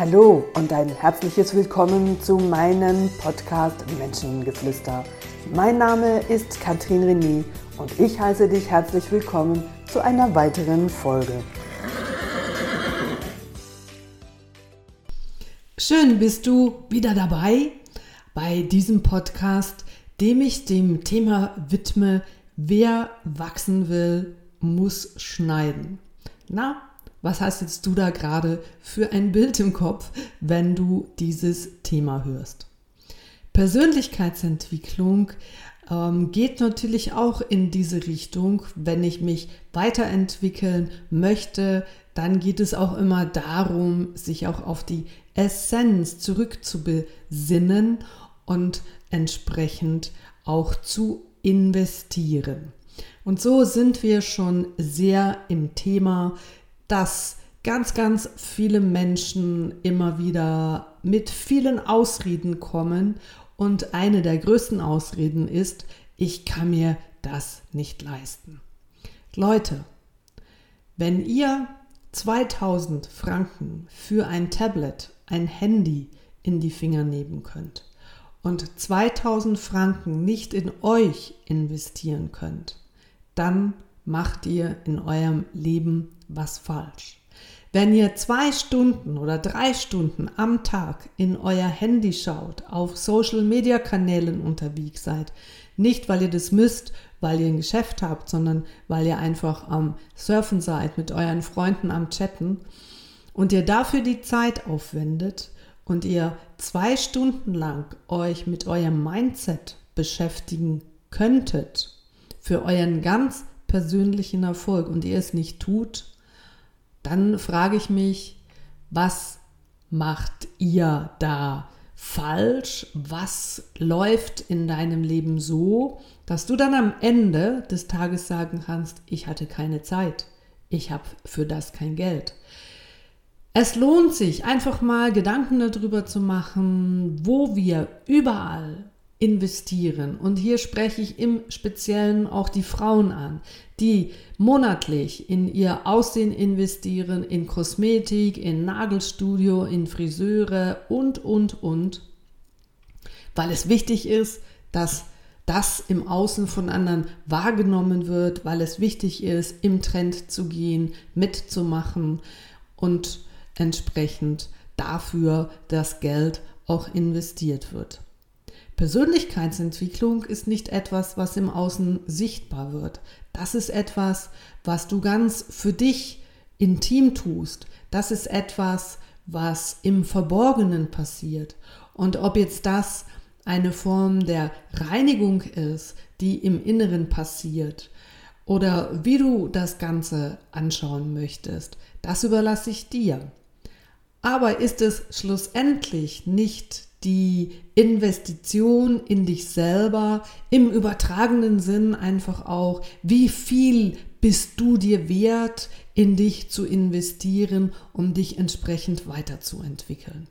Hallo und ein herzliches Willkommen zu meinem Podcast Menschengeflüster. Mein Name ist Katrin René und ich heiße dich herzlich willkommen zu einer weiteren Folge. Schön bist du wieder dabei bei diesem Podcast, dem ich dem Thema widme, wer wachsen will, muss schneiden. Na, was hast jetzt du da gerade für ein Bild im Kopf, wenn du dieses Thema hörst? Persönlichkeitsentwicklung ähm, geht natürlich auch in diese Richtung. Wenn ich mich weiterentwickeln möchte, dann geht es auch immer darum, sich auch auf die Essenz zurückzubesinnen und entsprechend auch zu investieren. Und so sind wir schon sehr im Thema dass ganz, ganz viele Menschen immer wieder mit vielen Ausreden kommen und eine der größten Ausreden ist, ich kann mir das nicht leisten. Leute, wenn ihr 2000 Franken für ein Tablet, ein Handy in die Finger nehmen könnt und 2000 Franken nicht in euch investieren könnt, dann macht ihr in eurem Leben was falsch. Wenn ihr zwei Stunden oder drei Stunden am Tag in euer Handy schaut, auf Social-Media-Kanälen unterwegs seid, nicht weil ihr das müsst, weil ihr ein Geschäft habt, sondern weil ihr einfach am Surfen seid, mit euren Freunden am Chatten und ihr dafür die Zeit aufwendet und ihr zwei Stunden lang euch mit eurem Mindset beschäftigen könntet, für euren ganz persönlichen Erfolg und ihr es nicht tut, dann frage ich mich, was macht ihr da falsch? Was läuft in deinem Leben so, dass du dann am Ende des Tages sagen kannst, ich hatte keine Zeit, ich habe für das kein Geld. Es lohnt sich, einfach mal Gedanken darüber zu machen, wo wir überall investieren. Und hier spreche ich im Speziellen auch die Frauen an, die monatlich in ihr Aussehen investieren, in Kosmetik, in Nagelstudio, in Friseure und, und, und, weil es wichtig ist, dass das im Außen von anderen wahrgenommen wird, weil es wichtig ist, im Trend zu gehen, mitzumachen und entsprechend dafür das Geld auch investiert wird. Persönlichkeitsentwicklung ist nicht etwas, was im Außen sichtbar wird. Das ist etwas, was du ganz für dich intim tust. Das ist etwas, was im Verborgenen passiert. Und ob jetzt das eine Form der Reinigung ist, die im Inneren passiert, oder wie du das Ganze anschauen möchtest, das überlasse ich dir. Aber ist es schlussendlich nicht die Investition in dich selber, im übertragenen Sinn einfach auch, wie viel bist du dir wert, in dich zu investieren, um dich entsprechend weiterzuentwickeln.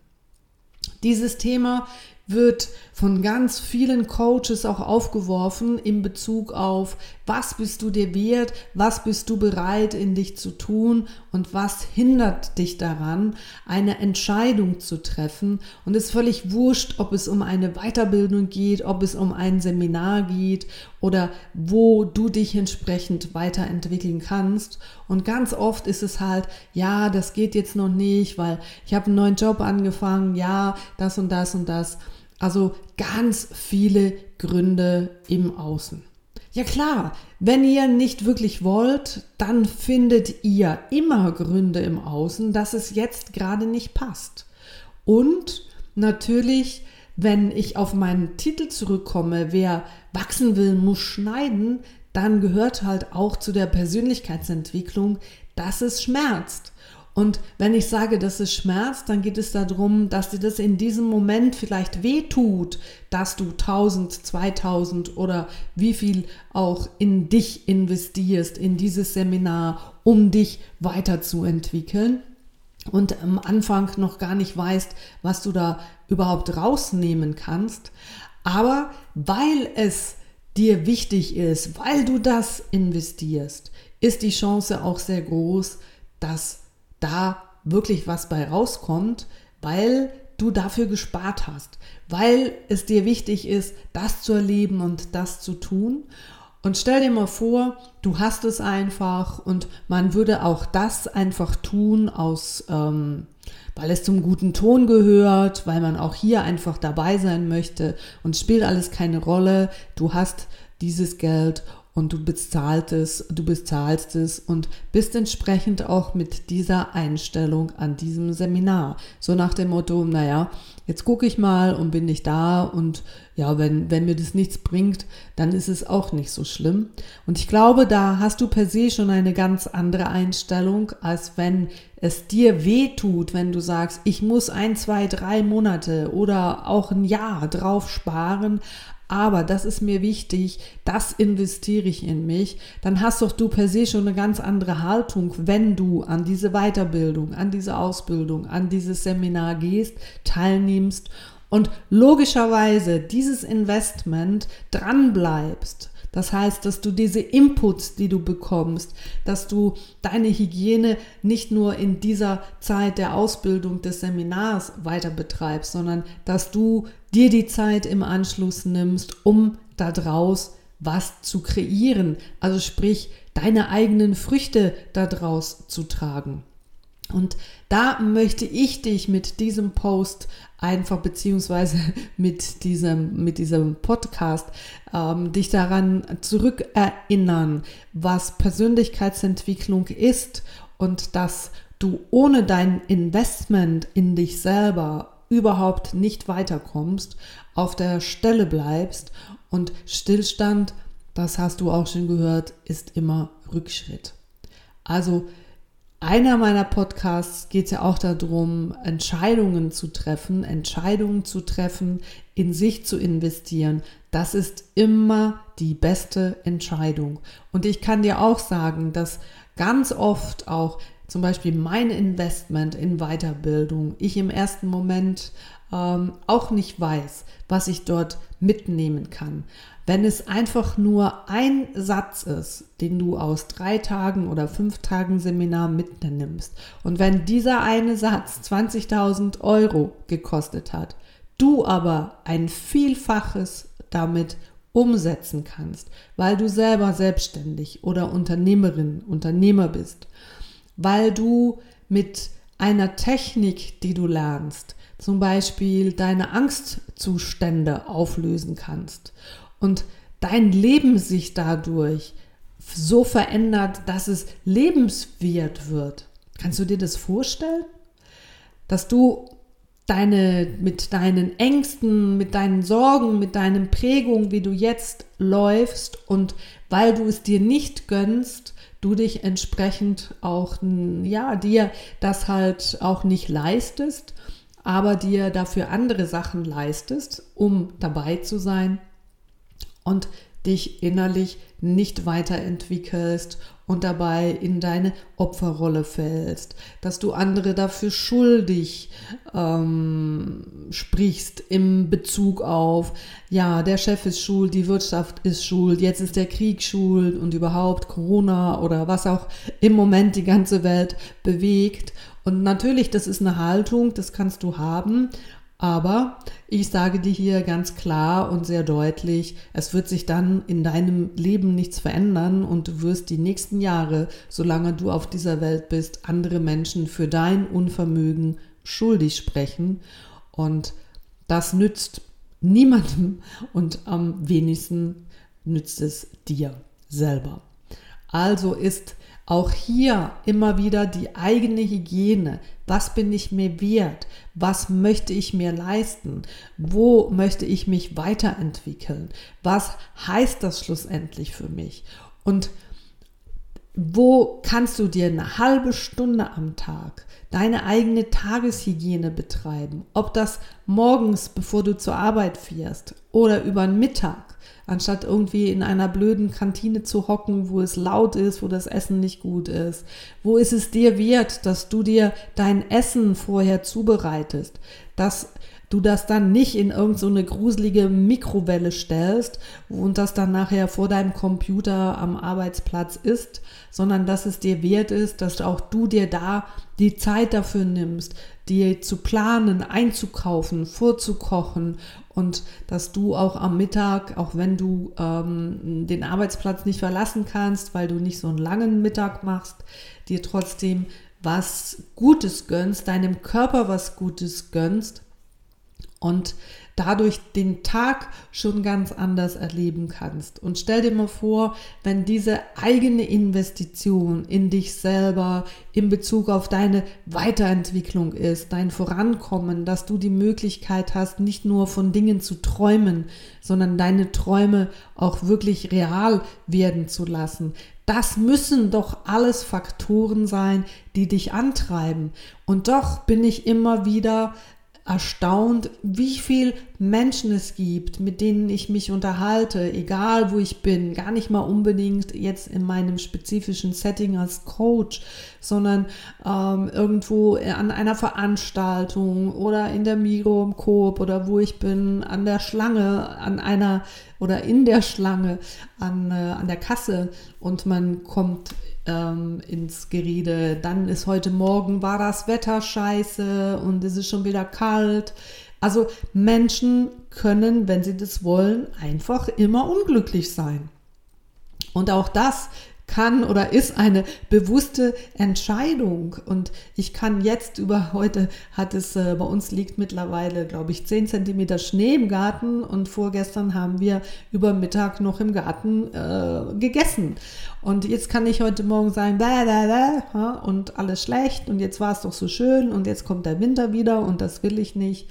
Dieses Thema wird von ganz vielen Coaches auch aufgeworfen in Bezug auf, was bist du dir wert, was bist du bereit in dich zu tun und was hindert dich daran, eine Entscheidung zu treffen. Und es ist völlig wurscht, ob es um eine Weiterbildung geht, ob es um ein Seminar geht oder wo du dich entsprechend weiterentwickeln kannst. Und ganz oft ist es halt, ja, das geht jetzt noch nicht, weil ich habe einen neuen Job angefangen, ja, das und das und das. Also ganz viele Gründe im Außen. Ja klar, wenn ihr nicht wirklich wollt, dann findet ihr immer Gründe im Außen, dass es jetzt gerade nicht passt. Und natürlich, wenn ich auf meinen Titel zurückkomme, wer wachsen will, muss schneiden, dann gehört halt auch zu der Persönlichkeitsentwicklung, dass es schmerzt. Und wenn ich sage, dass es schmerzt, dann geht es darum, dass dir das in diesem Moment vielleicht wehtut, dass du 1000, 2000 oder wie viel auch in dich investierst, in dieses Seminar, um dich weiterzuentwickeln und am Anfang noch gar nicht weißt, was du da überhaupt rausnehmen kannst. Aber weil es dir wichtig ist, weil du das investierst, ist die Chance auch sehr groß, dass da wirklich was bei rauskommt, weil du dafür gespart hast, weil es dir wichtig ist, das zu erleben und das zu tun. Und stell dir mal vor, du hast es einfach und man würde auch das einfach tun aus, ähm, weil es zum guten Ton gehört, weil man auch hier einfach dabei sein möchte und spielt alles keine Rolle. Du hast dieses Geld und du bezahlst es, du bezahlst es und bist entsprechend auch mit dieser Einstellung an diesem Seminar. So nach dem Motto, naja, jetzt gucke ich mal und bin nicht da und ja, wenn, wenn mir das nichts bringt, dann ist es auch nicht so schlimm. Und ich glaube, da hast du per se schon eine ganz andere Einstellung, als wenn es dir weh tut, wenn du sagst, ich muss ein, zwei, drei Monate oder auch ein Jahr drauf sparen, aber das ist mir wichtig, das investiere ich in mich, dann hast doch du per se schon eine ganz andere Haltung, wenn du an diese Weiterbildung, an diese Ausbildung, an dieses Seminar gehst, teilnimmst und logischerweise dieses Investment dranbleibst das heißt, dass du diese Inputs, die du bekommst, dass du deine Hygiene nicht nur in dieser Zeit der Ausbildung des Seminars weiter betreibst, sondern dass du dir die Zeit im Anschluss nimmst, um daraus was zu kreieren. Also sprich, deine eigenen Früchte daraus zu tragen. Und da möchte ich dich mit diesem Post einfach beziehungsweise mit diesem, mit diesem Podcast ähm, dich daran zurückerinnern, was Persönlichkeitsentwicklung ist und dass du ohne dein Investment in dich selber überhaupt nicht weiterkommst, auf der Stelle bleibst und Stillstand, das hast du auch schon gehört, ist immer Rückschritt. Also einer meiner Podcasts geht ja auch darum, Entscheidungen zu treffen, Entscheidungen zu treffen, in sich zu investieren. Das ist immer die beste Entscheidung. Und ich kann dir auch sagen, dass ganz oft auch zum Beispiel mein Investment in Weiterbildung, ich im ersten Moment ähm, auch nicht weiß, was ich dort mitnehmen kann. Wenn es einfach nur ein Satz ist, den du aus drei Tagen oder fünf Tagen Seminar mitnimmst und wenn dieser eine Satz 20.000 Euro gekostet hat, du aber ein Vielfaches damit umsetzen kannst, weil du selber selbstständig oder Unternehmerin, Unternehmer bist, weil du mit einer Technik, die du lernst, zum Beispiel deine Angstzustände auflösen kannst und dein Leben sich dadurch so verändert, dass es lebenswert wird. Kannst du dir das vorstellen? Dass du deine, mit deinen Ängsten, mit deinen Sorgen, mit deinen Prägungen, wie du jetzt läufst und weil du es dir nicht gönnst, du dich entsprechend auch, ja, dir das halt auch nicht leistest, aber dir dafür andere Sachen leistest, um dabei zu sein und dich innerlich nicht weiterentwickelst und dabei in deine Opferrolle fällst, dass du andere dafür schuldig ähm, sprichst im Bezug auf, ja, der Chef ist schuld, die Wirtschaft ist schuld, jetzt ist der Krieg schuld und überhaupt Corona oder was auch im Moment die ganze Welt bewegt. Und natürlich, das ist eine Haltung, das kannst du haben, aber ich sage dir hier ganz klar und sehr deutlich, es wird sich dann in deinem Leben nichts verändern und du wirst die nächsten Jahre, solange du auf dieser Welt bist, andere Menschen für dein Unvermögen schuldig sprechen. Und das nützt niemandem und am wenigsten nützt es dir selber. Also ist auch hier immer wieder die eigene Hygiene. Was bin ich mir wert? Was möchte ich mir leisten? Wo möchte ich mich weiterentwickeln? Was heißt das schlussendlich für mich? Und wo kannst du dir eine halbe Stunde am Tag deine eigene Tageshygiene betreiben? Ob das morgens, bevor du zur Arbeit fährst oder über den Mittag anstatt irgendwie in einer blöden Kantine zu hocken, wo es laut ist, wo das Essen nicht gut ist? Wo ist es dir wert, dass du dir dein Essen vorher zubereitest, dass du das dann nicht in irgendeine so gruselige Mikrowelle stellst und das dann nachher vor deinem Computer am Arbeitsplatz ist, sondern dass es dir wert ist, dass auch du dir da die Zeit dafür nimmst, dir zu planen, einzukaufen, vorzukochen und dass du auch am Mittag, auch wenn du ähm, den Arbeitsplatz nicht verlassen kannst, weil du nicht so einen langen Mittag machst, dir trotzdem was Gutes gönnst, deinem Körper was Gutes gönnst und dadurch den Tag schon ganz anders erleben kannst. Und stell dir mal vor, wenn diese eigene Investition in dich selber in Bezug auf deine Weiterentwicklung ist, dein Vorankommen, dass du die Möglichkeit hast, nicht nur von Dingen zu träumen, sondern deine Träume auch wirklich real werden zu lassen. Das müssen doch alles Faktoren sein, die dich antreiben. Und doch bin ich immer wieder erstaunt, wie viel Menschen es gibt, mit denen ich mich unterhalte, egal wo ich bin, gar nicht mal unbedingt jetzt in meinem spezifischen Setting als Coach, sondern ähm, irgendwo an einer Veranstaltung oder in der Miro im Coop oder wo ich bin, an der Schlange, an einer oder in der Schlange, an, äh, an der Kasse. Und man kommt ähm, ins Gerede. Dann ist heute Morgen, war das Wetter scheiße und es ist schon wieder kalt. Also Menschen können, wenn sie das wollen, einfach immer unglücklich sein. Und auch das kann oder ist eine bewusste Entscheidung. Und ich kann jetzt über heute hat es äh, bei uns liegt mittlerweile, glaube ich, 10 Zentimeter Schnee im Garten und vorgestern haben wir über Mittag noch im Garten äh, gegessen. Und jetzt kann ich heute Morgen sagen, blah, blah, blah, und alles schlecht und jetzt war es doch so schön und jetzt kommt der Winter wieder und das will ich nicht.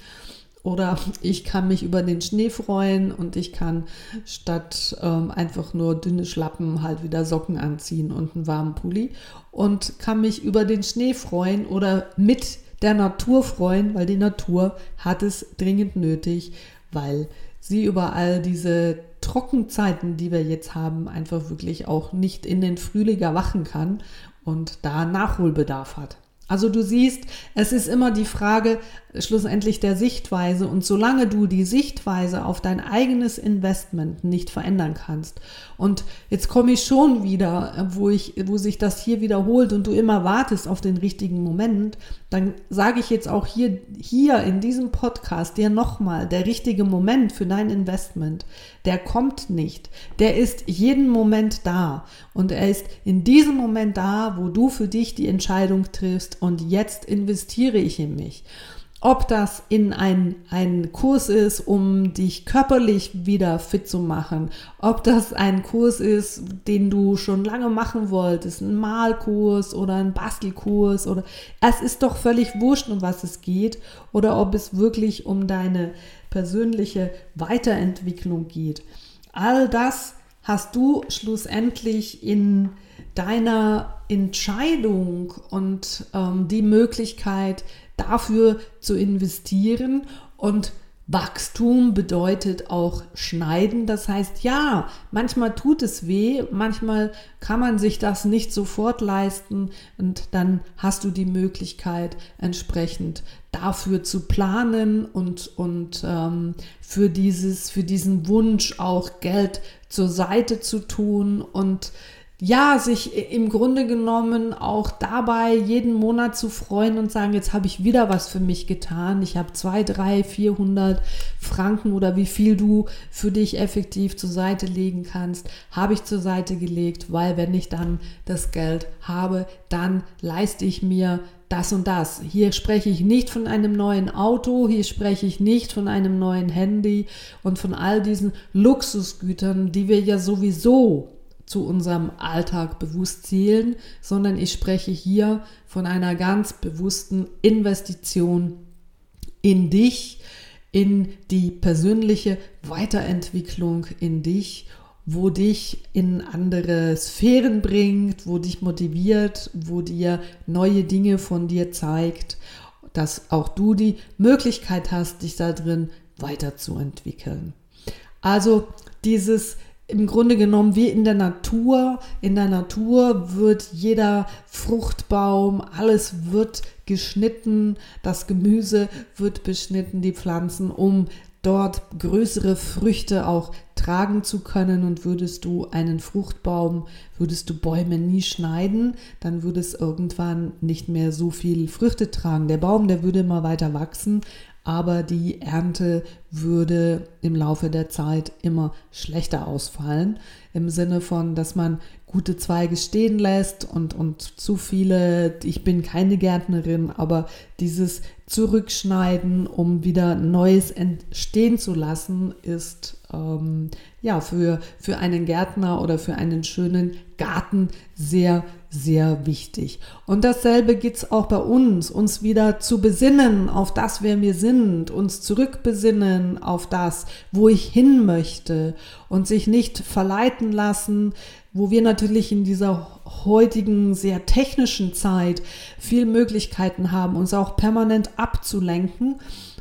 Oder ich kann mich über den Schnee freuen und ich kann statt ähm, einfach nur dünne Schlappen halt wieder Socken anziehen und einen warmen Pulli und kann mich über den Schnee freuen oder mit der Natur freuen, weil die Natur hat es dringend nötig, weil sie über all diese Trockenzeiten, die wir jetzt haben, einfach wirklich auch nicht in den Frühling erwachen kann und da Nachholbedarf hat. Also du siehst, es ist immer die Frage schlussendlich der Sichtweise und solange du die Sichtweise auf dein eigenes Investment nicht verändern kannst und jetzt komme ich schon wieder, wo ich, wo sich das hier wiederholt und du immer wartest auf den richtigen Moment, dann sage ich jetzt auch hier, hier in diesem Podcast dir nochmal, der richtige Moment für dein Investment, der kommt nicht. Der ist jeden Moment da. Und er ist in diesem Moment da, wo du für dich die Entscheidung triffst und jetzt investiere ich in mich. Ob das in ein, ein Kurs ist, um dich körperlich wieder fit zu machen, ob das ein Kurs ist, den du schon lange machen wolltest, ein Malkurs oder ein Bastelkurs oder es ist doch völlig wurscht, um was es geht oder ob es wirklich um deine persönliche Weiterentwicklung geht. All das hast du schlussendlich in deiner Entscheidung und ähm, die Möglichkeit, dafür zu investieren. Und Wachstum bedeutet auch schneiden. Das heißt, ja, manchmal tut es weh, manchmal kann man sich das nicht sofort leisten. Und dann hast du die Möglichkeit, entsprechend dafür zu planen und, und ähm, für, dieses, für diesen Wunsch auch Geld zur Seite zu tun. Und ja, sich im Grunde genommen auch dabei jeden Monat zu freuen und sagen, jetzt habe ich wieder was für mich getan. Ich habe zwei, drei, vierhundert Franken oder wie viel du für dich effektiv zur Seite legen kannst, habe ich zur Seite gelegt, weil wenn ich dann das Geld habe, dann leiste ich mir das und das. Hier spreche ich nicht von einem neuen Auto, hier spreche ich nicht von einem neuen Handy und von all diesen Luxusgütern, die wir ja sowieso zu unserem Alltag bewusst zählen, sondern ich spreche hier von einer ganz bewussten Investition in dich, in die persönliche Weiterentwicklung in dich, wo dich in andere Sphären bringt, wo dich motiviert, wo dir neue Dinge von dir zeigt, dass auch du die Möglichkeit hast, dich da drin weiterzuentwickeln. Also dieses im Grunde genommen wie in der Natur. In der Natur wird jeder Fruchtbaum, alles wird geschnitten, das Gemüse wird beschnitten, die Pflanzen, um dort größere Früchte auch tragen zu können und würdest du einen Fruchtbaum, würdest du Bäume nie schneiden, dann würde es irgendwann nicht mehr so viel Früchte tragen. Der Baum, der würde immer weiter wachsen, aber die Ernte würde im Laufe der Zeit immer schlechter ausfallen. Im Sinne von, dass man gute Zweige stehen lässt und, und zu viele, ich bin keine Gärtnerin, aber dieses Zurückschneiden, um wieder Neues entstehen zu lassen, ist ähm, ja für, für einen Gärtner oder für einen schönen Garten sehr, sehr wichtig. Und dasselbe geht es auch bei uns, uns wieder zu besinnen auf das, wer wir sind, uns zurückbesinnen auf das, wo ich hin möchte und sich nicht verleiten lassen, wo wir natürlich in dieser heutigen sehr technischen Zeit viel Möglichkeiten haben, uns auch permanent abzulenken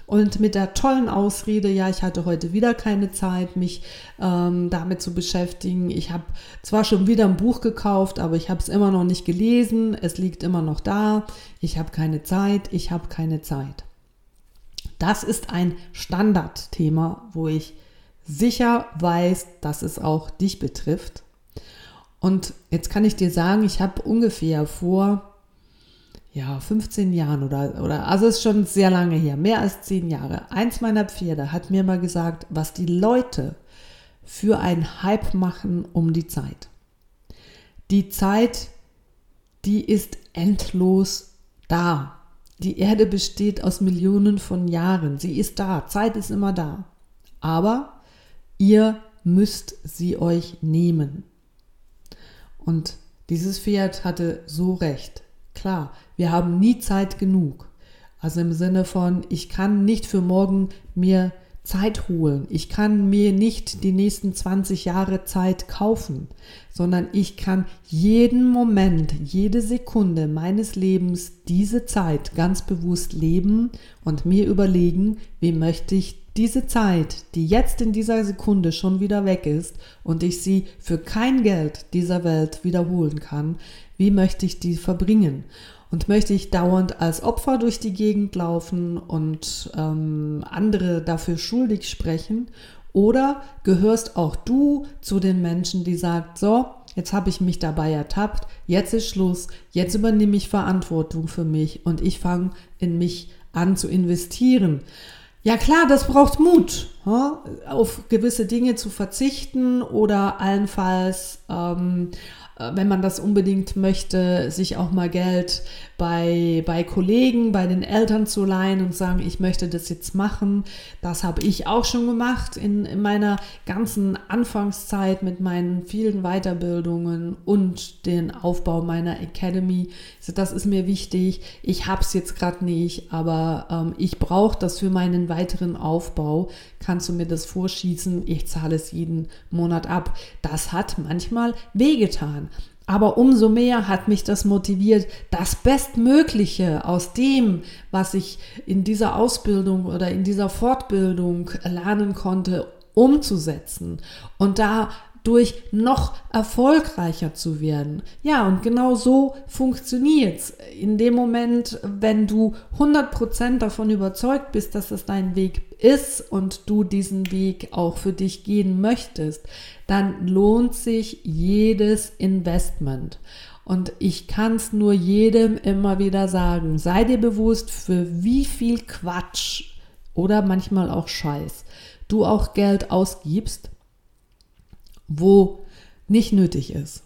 und mit der tollen Ausrede, ja, ich hatte heute wieder keine Zeit, mich ähm, damit zu beschäftigen. Ich habe zwar schon wieder ein Buch gekauft, aber ich habe es immer noch nicht gelesen. Es liegt immer noch da. Ich habe keine Zeit. Ich habe keine Zeit. Das ist ein Standardthema, wo ich sicher weiß, dass es auch dich betrifft. Und jetzt kann ich dir sagen, ich habe ungefähr vor ja, 15 Jahren oder, oder, also ist schon sehr lange her, mehr als 10 Jahre. Eins meiner Pferde hat mir mal gesagt, was die Leute für einen Hype machen um die Zeit. Die Zeit, die ist endlos da. Die Erde besteht aus Millionen von Jahren. Sie ist da. Zeit ist immer da. Aber ihr müsst sie euch nehmen. Und dieses Pferd hatte so recht. Klar, wir haben nie Zeit genug. Also im Sinne von, ich kann nicht für morgen mir Zeit holen. Ich kann mir nicht die nächsten 20 Jahre Zeit kaufen, sondern ich kann jeden Moment, jede Sekunde meines Lebens diese Zeit ganz bewusst leben und mir überlegen, wie möchte ich diese Zeit, die jetzt in dieser Sekunde schon wieder weg ist und ich sie für kein Geld dieser Welt wiederholen kann, wie möchte ich die verbringen? Und möchte ich dauernd als Opfer durch die Gegend laufen und ähm, andere dafür schuldig sprechen? Oder gehörst auch du zu den Menschen, die sagt, so, jetzt habe ich mich dabei ertappt, jetzt ist Schluss, jetzt übernehme ich Verantwortung für mich und ich fange in mich an zu investieren. Ja klar, das braucht Mut, auf gewisse Dinge zu verzichten oder allenfalls ähm, äh, wenn man das unbedingt möchte, sich auch mal Geld bei, bei Kollegen, bei den Eltern zu leihen und sagen, ich möchte das jetzt machen. Das habe ich auch schon gemacht in, in meiner ganzen Anfangszeit mit meinen vielen Weiterbildungen und den Aufbau meiner Academy. Also das ist mir wichtig. Ich habe es jetzt gerade nicht, aber ähm, ich brauche das für meinen weiteren Aufbau. Kannst du mir das vorschießen? Ich zahle es jeden Monat ab. Das hat manchmal wehgetan. Aber umso mehr hat mich das motiviert, das Bestmögliche aus dem, was ich in dieser Ausbildung oder in dieser Fortbildung lernen konnte, umzusetzen. Und dadurch noch erfolgreicher zu werden. Ja, und genau so funktioniert es. In dem Moment, wenn du 100% davon überzeugt bist, dass es dein Weg ist und du diesen Weg auch für dich gehen möchtest, dann lohnt sich jedes Investment. Und ich kann es nur jedem immer wieder sagen, sei dir bewusst, für wie viel Quatsch oder manchmal auch Scheiß du auch Geld ausgibst, wo nicht nötig ist.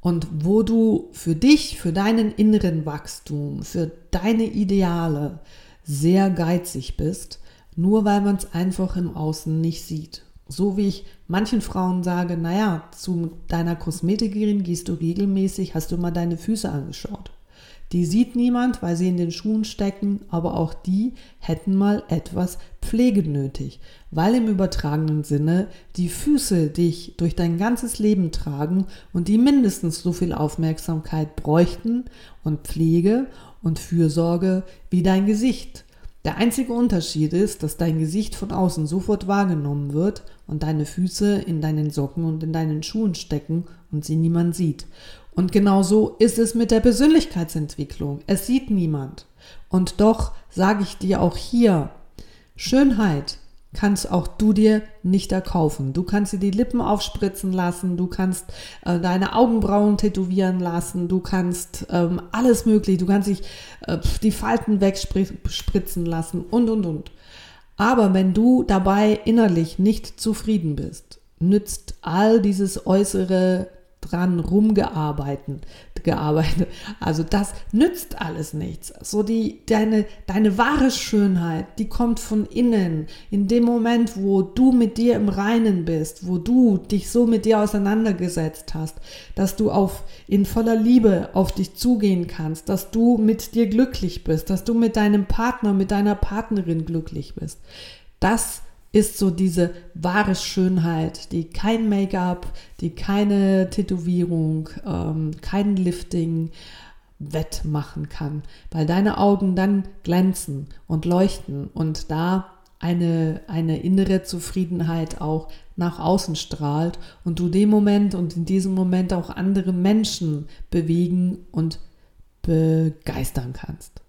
Und wo du für dich, für deinen inneren Wachstum, für deine Ideale sehr geizig bist, nur weil man es einfach im Außen nicht sieht. So wie ich manchen Frauen sage, naja, zu deiner Kosmetikerin gehst du regelmäßig, hast du mal deine Füße angeschaut. Die sieht niemand, weil sie in den Schuhen stecken, aber auch die hätten mal etwas Pflege nötig, weil im übertragenen Sinne die Füße dich durch dein ganzes Leben tragen und die mindestens so viel Aufmerksamkeit bräuchten und Pflege und Fürsorge wie dein Gesicht. Der einzige Unterschied ist, dass dein Gesicht von außen sofort wahrgenommen wird und deine Füße in deinen Socken und in deinen Schuhen stecken und sie niemand sieht. Und genau so ist es mit der Persönlichkeitsentwicklung. Es sieht niemand. Und doch sage ich dir auch hier, Schönheit kannst auch du dir nicht erkaufen. Du kannst dir die Lippen aufspritzen lassen, du kannst äh, deine Augenbrauen tätowieren lassen, du kannst ähm, alles mögliche, du kannst dich äh, die Falten wegspritzen lassen und und und. Aber wenn du dabei innerlich nicht zufrieden bist, nützt all dieses äußere dran rumgearbeitet, gearbeitet. Also das nützt alles nichts. So die, deine, deine wahre Schönheit, die kommt von innen. In dem Moment, wo du mit dir im Reinen bist, wo du dich so mit dir auseinandergesetzt hast, dass du auf, in voller Liebe auf dich zugehen kannst, dass du mit dir glücklich bist, dass du mit deinem Partner, mit deiner Partnerin glücklich bist. Das ist so diese wahre Schönheit, die kein Make-up, die keine Tätowierung, ähm, kein Lifting wettmachen kann, weil deine Augen dann glänzen und leuchten und da eine, eine innere Zufriedenheit auch nach außen strahlt und du dem Moment und in diesem Moment auch andere Menschen bewegen und begeistern kannst.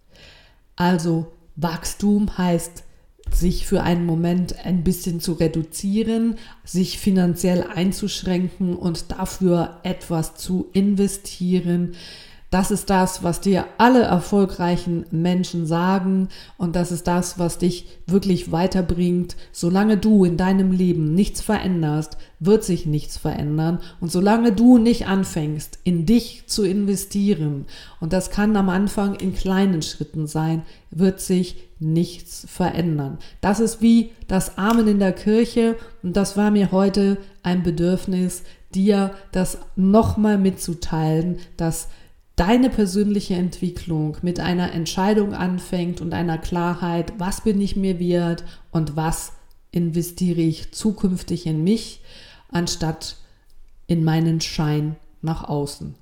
Also Wachstum heißt sich für einen Moment ein bisschen zu reduzieren, sich finanziell einzuschränken und dafür etwas zu investieren, das ist das, was dir alle erfolgreichen Menschen sagen und das ist das, was dich wirklich weiterbringt. Solange du in deinem Leben nichts veränderst, wird sich nichts verändern und solange du nicht anfängst, in dich zu investieren, und das kann am Anfang in kleinen Schritten sein, wird sich nichts verändern. Das ist wie das Amen in der Kirche und das war mir heute ein Bedürfnis, dir das nochmal mitzuteilen, dass deine persönliche Entwicklung mit einer Entscheidung anfängt und einer Klarheit, was bin ich mir wert und was investiere ich zukünftig in mich, anstatt in meinen Schein nach außen.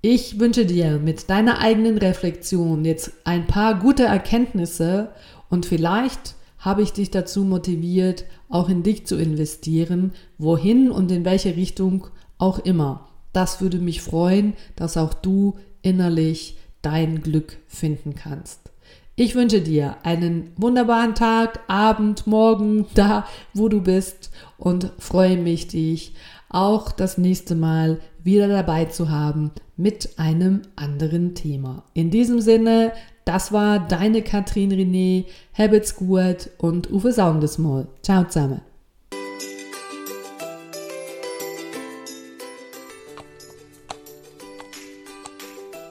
Ich wünsche dir mit deiner eigenen Reflexion jetzt ein paar gute Erkenntnisse und vielleicht habe ich dich dazu motiviert, auch in dich zu investieren, wohin und in welche Richtung auch immer. Das würde mich freuen, dass auch du innerlich dein Glück finden kannst. Ich wünsche dir einen wunderbaren Tag, Abend, Morgen, da, wo du bist und freue mich, dich auch das nächste Mal wieder dabei zu haben mit einem anderen Thema. In diesem Sinne, das war deine Katrin René, Habits gut und Uwe Saundesmoll. Ciao zusammen.